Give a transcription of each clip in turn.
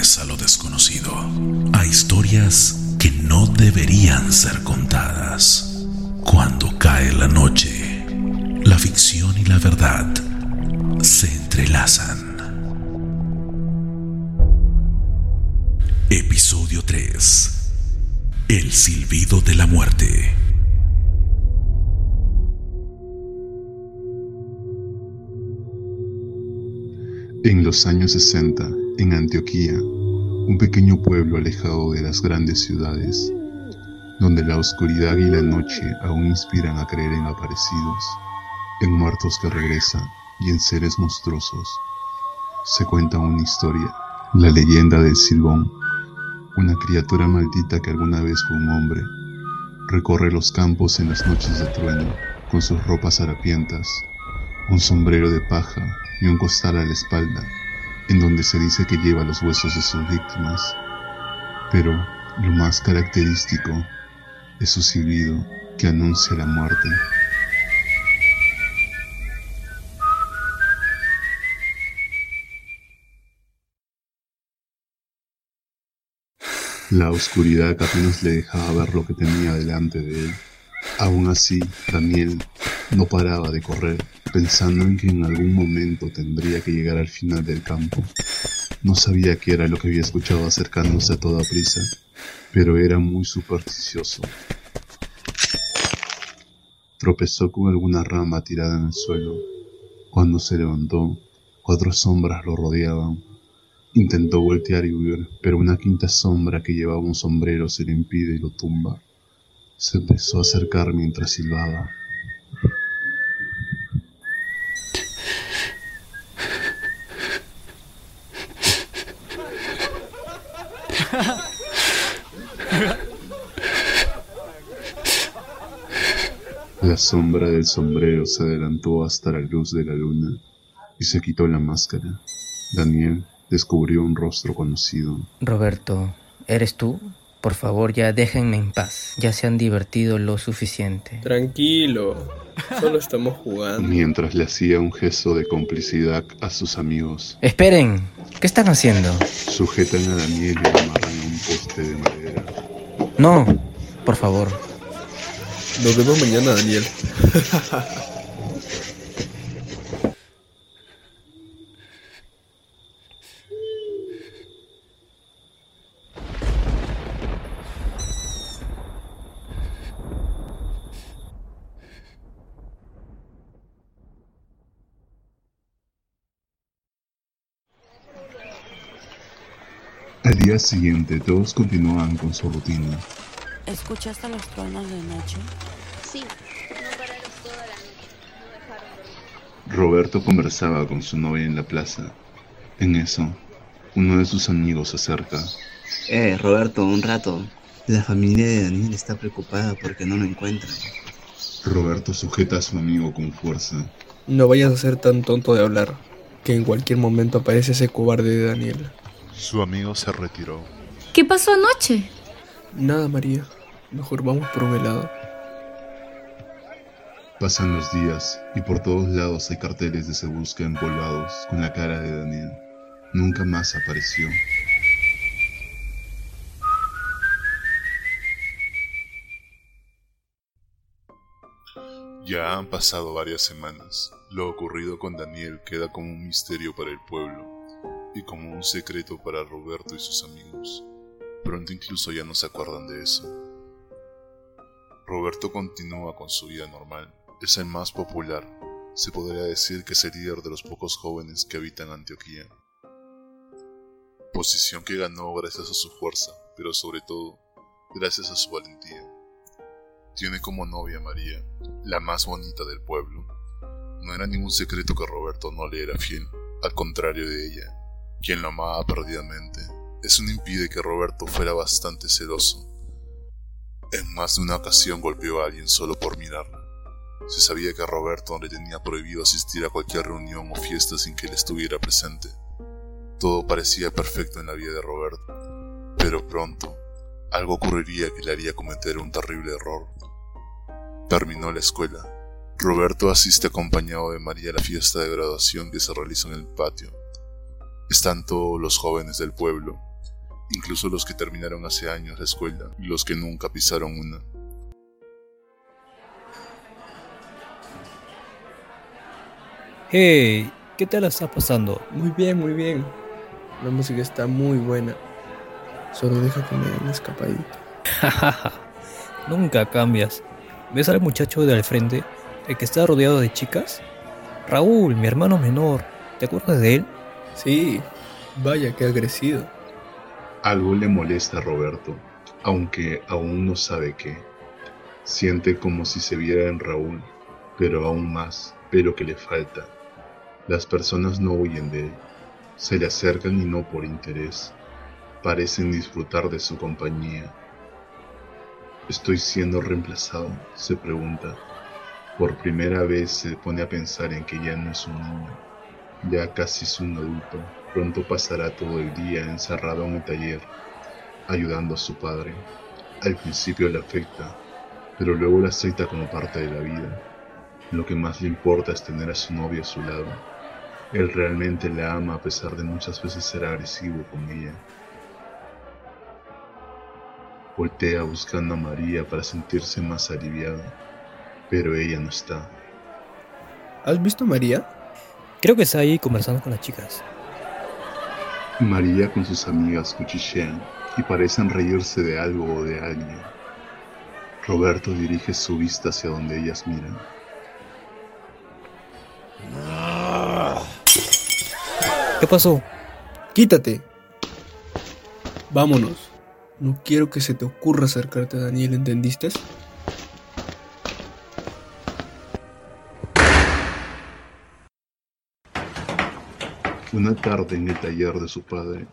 a lo desconocido, a historias que no deberían ser contadas. Cuando cae la noche, la ficción y la verdad se entrelazan. Episodio 3. El silbido de la muerte. En los años 60, en Antioquía, un pequeño pueblo alejado de las grandes ciudades, donde la oscuridad y la noche aún inspiran a creer en aparecidos, en muertos que regresan y en seres monstruosos, se cuenta una historia, la leyenda del Silbón, una criatura maldita que alguna vez fue un hombre, recorre los campos en las noches de trueno con sus ropas harapientas, un sombrero de paja y un costal a la espalda, en donde se dice que lleva los huesos de sus víctimas. Pero lo más característico es su silbido que anuncia la muerte. La oscuridad apenas le dejaba ver lo que tenía delante de él. Aún así, Daniel no paraba de correr, pensando en que en algún momento tendría que llegar al final del campo. No sabía qué era lo que había escuchado acercándose a toda prisa, pero era muy supersticioso. Tropezó con alguna rama tirada en el suelo. Cuando se levantó, cuatro sombras lo rodeaban. Intentó voltear y huir, pero una quinta sombra que llevaba un sombrero se le impide y lo tumba. Se empezó a acercar mientras silbaba. La sombra del sombrero se adelantó hasta la luz de la luna y se quitó la máscara. Daniel descubrió un rostro conocido. Roberto, ¿eres tú? Por favor, ya déjenme en paz. Ya se han divertido lo suficiente. Tranquilo, solo estamos jugando. Mientras le hacía un gesto de complicidad a sus amigos. Esperen, ¿qué están haciendo? Sujetan a Daniel y lo amarran a un poste de madera. No, por favor. Nos vemos mañana, Daniel. Al día siguiente todos continuaban con su rutina. ¿Escuchaste los truenos de noche? Sí, no pararon toda la noche. No dejaron. Roberto conversaba con su novia en la plaza. En eso, uno de sus amigos se acerca. Eh, Roberto, un rato. La familia de Daniel está preocupada porque no lo encuentran. Roberto sujeta a su amigo con fuerza. No vayas a ser tan tonto de hablar, que en cualquier momento aparece ese cobarde de Daniel. Su amigo se retiró. ¿Qué pasó anoche? Nada, María. Mejor vamos por un helado. Pasan los días y por todos lados hay carteles de se busca empolvados con la cara de Daniel. Nunca más apareció. Ya han pasado varias semanas. Lo ocurrido con Daniel queda como un misterio para el pueblo como un secreto para Roberto y sus amigos. Pronto incluso ya no se acuerdan de eso. Roberto continúa con su vida normal. Es el más popular. Se podría decir que es el líder de los pocos jóvenes que habitan Antioquía. Posición que ganó gracias a su fuerza, pero sobre todo gracias a su valentía. Tiene como novia María, la más bonita del pueblo. No era ningún secreto que Roberto no le era fiel, al contrario de ella, quien lo amaba perdidamente. Eso no impide que Roberto fuera bastante celoso. En más de una ocasión golpeó a alguien solo por mirarla. Se sabía que Roberto le tenía prohibido asistir a cualquier reunión o fiesta sin que él estuviera presente. Todo parecía perfecto en la vida de Roberto, pero pronto algo ocurriría que le haría cometer un terrible error. Terminó la escuela. Roberto asiste acompañado de María a la fiesta de graduación que se realiza en el patio. Están todos los jóvenes del pueblo, incluso los que terminaron hace años la escuela y los que nunca pisaron una. Hey, ¿qué tal está pasando? Muy bien, muy bien. La música está muy buena. Solo deja que me den una escapadita. Nunca cambias. ¿Ves al muchacho de al frente? ¿El que está rodeado de chicas? Raúl, mi hermano menor. ¿Te acuerdas de él? Sí, vaya que agresivo. Algo le molesta a Roberto, aunque aún no sabe qué. Siente como si se viera en Raúl, pero aún más, pero que le falta. Las personas no huyen de él, se le acercan y no por interés. Parecen disfrutar de su compañía. ¿Estoy siendo reemplazado? se pregunta. Por primera vez se pone a pensar en que ya no es un niño, ya casi es un adulto. Pronto pasará todo el día encerrado en el taller, ayudando a su padre. Al principio le afecta, pero luego la acepta como parte de la vida. Lo que más le importa es tener a su novia a su lado él realmente la ama a pesar de muchas veces ser agresivo con ella. Voltea buscando a María para sentirse más aliviado, pero ella no está. ¿Has visto a María? Creo que está ahí conversando con las chicas. María con sus amigas cuchichean y parecen reírse de algo o de alguien. Roberto dirige su vista hacia donde ellas miran. ¿Qué pasó? Quítate. Vámonos. No quiero que se te ocurra acercarte a Daniel, ¿entendiste? Una tarde en el taller de su padre,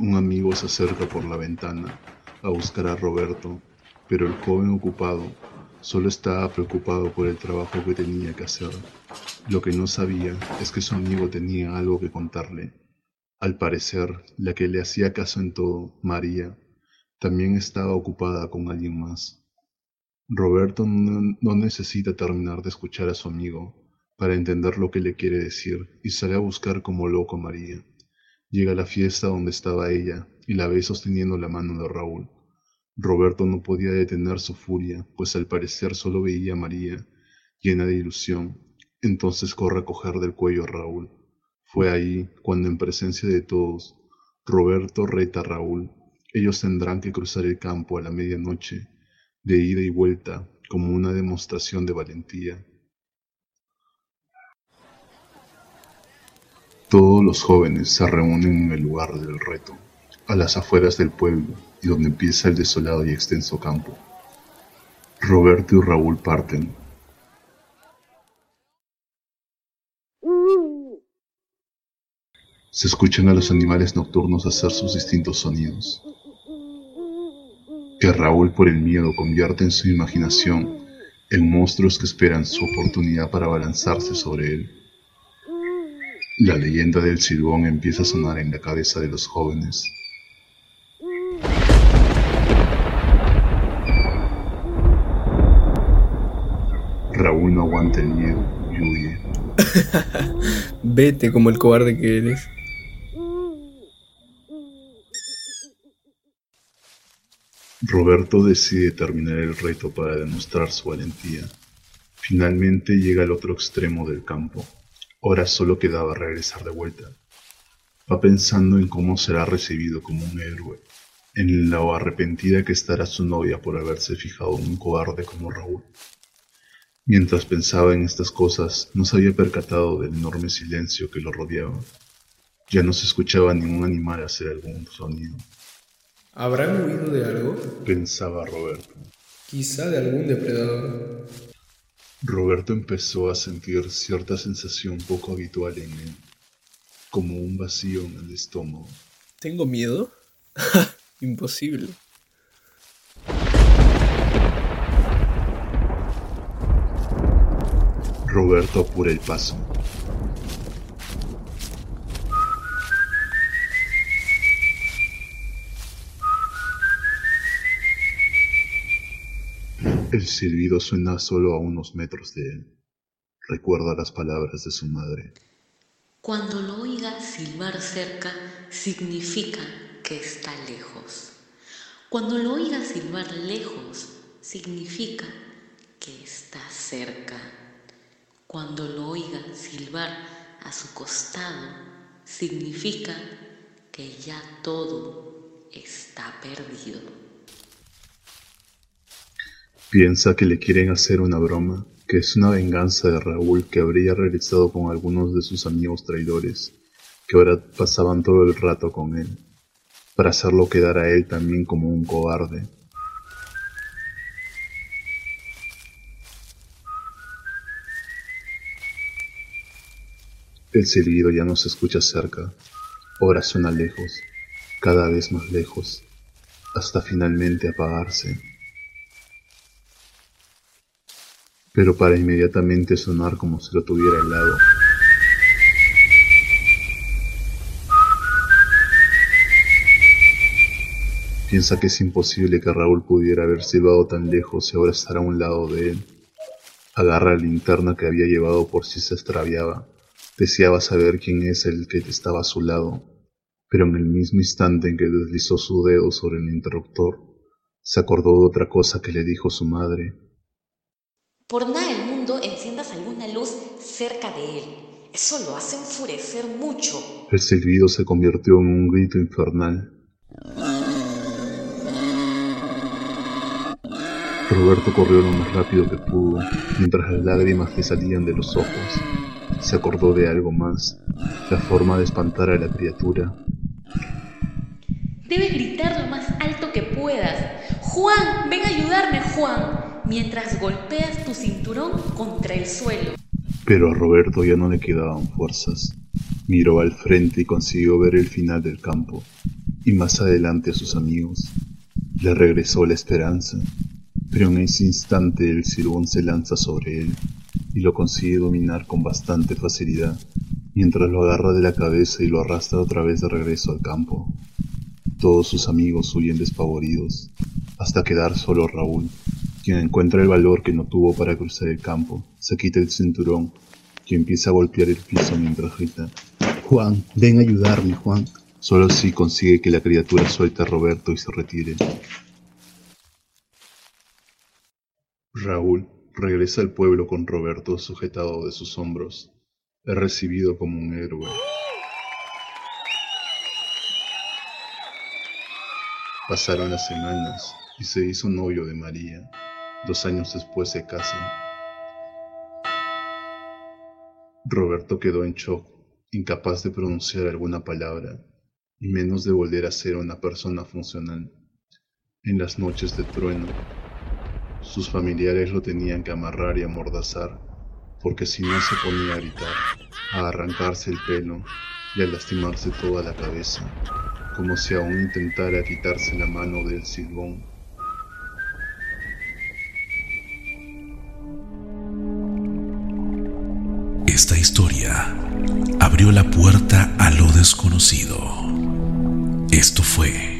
un amigo se acerca por la ventana a buscar a Roberto, pero el joven ocupado solo estaba preocupado por el trabajo que tenía que hacer. Lo que no sabía es que su amigo tenía algo que contarle. Al parecer, la que le hacía caso en todo, María, también estaba ocupada con alguien más. Roberto no, necesita terminar de escuchar a su amigo para entender lo que le quiere decir y sale a buscar como loco a María. Llega a la fiesta donde estaba ella y la ve sosteniendo la mano de Raúl. Roberto no podía detener su furia, pues al parecer solo veía a María, llena de ilusión, entonces corre a coger del cuello a Raúl. Fue ahí cuando en presencia de todos, Roberto reta a Raúl. Ellos tendrán que cruzar el campo a la medianoche, de ida y vuelta, como una demostración de valentía. Todos los jóvenes se reúnen en el lugar del reto, a las afueras del pueblo y donde empieza el desolado y extenso campo. Roberto y Raúl parten, Se escuchan a los animales nocturnos hacer sus distintos sonidos, que Raúl por el miedo convierte en su imaginación en monstruos que esperan su oportunidad para abalanzarse sobre él. La leyenda del silbón empieza a sonar en la cabeza de los jóvenes. Raúl no aguanta el miedo y huye. Vete como el cobarde que eres. Roberto decide terminar el reto para demostrar su valentía. Finalmente llega al otro extremo del campo. Ahora solo quedaba regresar de vuelta. Va pensando en cómo será recibido como un héroe, en lo arrepentida que estará su novia por haberse fijado en un cobarde como Raúl. Mientras pensaba en estas cosas, no se había percatado del enorme silencio que lo rodeaba. Ya no se escuchaba ningún animal hacer algún sonido. ¿Habrán huido de algo? Pensaba Roberto. Quizá de algún depredador. Roberto empezó a sentir cierta sensación poco habitual en él, como un vacío en el estómago. ¿Tengo miedo? Imposible. Roberto apura el paso. El silbido suena solo a unos metros de él. Recuerda las palabras de su madre. Cuando lo oiga silbar cerca, significa que está lejos. Cuando lo oiga silbar lejos, significa que está cerca. Cuando lo oiga silbar a su costado, significa que ya todo está perdido. Piensa que le quieren hacer una broma, que es una venganza de Raúl que habría realizado con algunos de sus amigos traidores, que ahora pasaban todo el rato con él, para hacerlo quedar a él también como un cobarde. El silbido ya no se escucha cerca, ahora suena lejos, cada vez más lejos, hasta finalmente apagarse. Pero para inmediatamente sonar como si lo tuviera al lado. Piensa que es imposible que Raúl pudiera haber silbado tan lejos y ahora estar a un lado de él. Agarra la linterna que había llevado por si se extraviaba Deseaba saber quién es el que estaba a su lado, pero en el mismo instante en que deslizó su dedo sobre el interruptor, se acordó de otra cosa que le dijo su madre. Por nada del mundo enciendas alguna luz cerca de él. Eso lo hace enfurecer mucho. El silbido se convirtió en un grito infernal. Roberto corrió lo más rápido que pudo, mientras las lágrimas le salían de los ojos. Se acordó de algo más, la forma de espantar a la criatura. Debes gritar lo más alto que puedas. Juan, ven a ayudarme, Juan, mientras golpeas tu cinturón contra el suelo. Pero a Roberto ya no le quedaban fuerzas. Miró al frente y consiguió ver el final del campo, y más adelante a sus amigos. Le regresó la esperanza, pero en ese instante el silbón se lanza sobre él y lo consigue dominar con bastante facilidad, mientras lo agarra de la cabeza y lo arrastra otra vez de regreso al campo. Todos sus amigos huyen despavoridos, hasta quedar solo Raúl, quien encuentra el valor que no tuvo para cruzar el campo, se quita el cinturón y empieza a golpear el piso mientras grita, Juan, ven a ayudarme, Juan. Solo así consigue que la criatura suelte a Roberto y se retire. Raúl regresa al pueblo con Roberto sujetado de sus hombros. Es recibido como un héroe. Pasaron las semanas y se hizo novio de María. Dos años después se casan. Roberto quedó en shock, incapaz de pronunciar alguna palabra, y menos de volver a ser una persona funcional. En las noches de trueno, sus familiares lo tenían que amarrar y amordazar, porque si no se ponía a gritar, a arrancarse el pelo y a lastimarse toda la cabeza, como si aún intentara quitarse la mano del silbón. Esta historia abrió la puerta a lo desconocido. Esto fue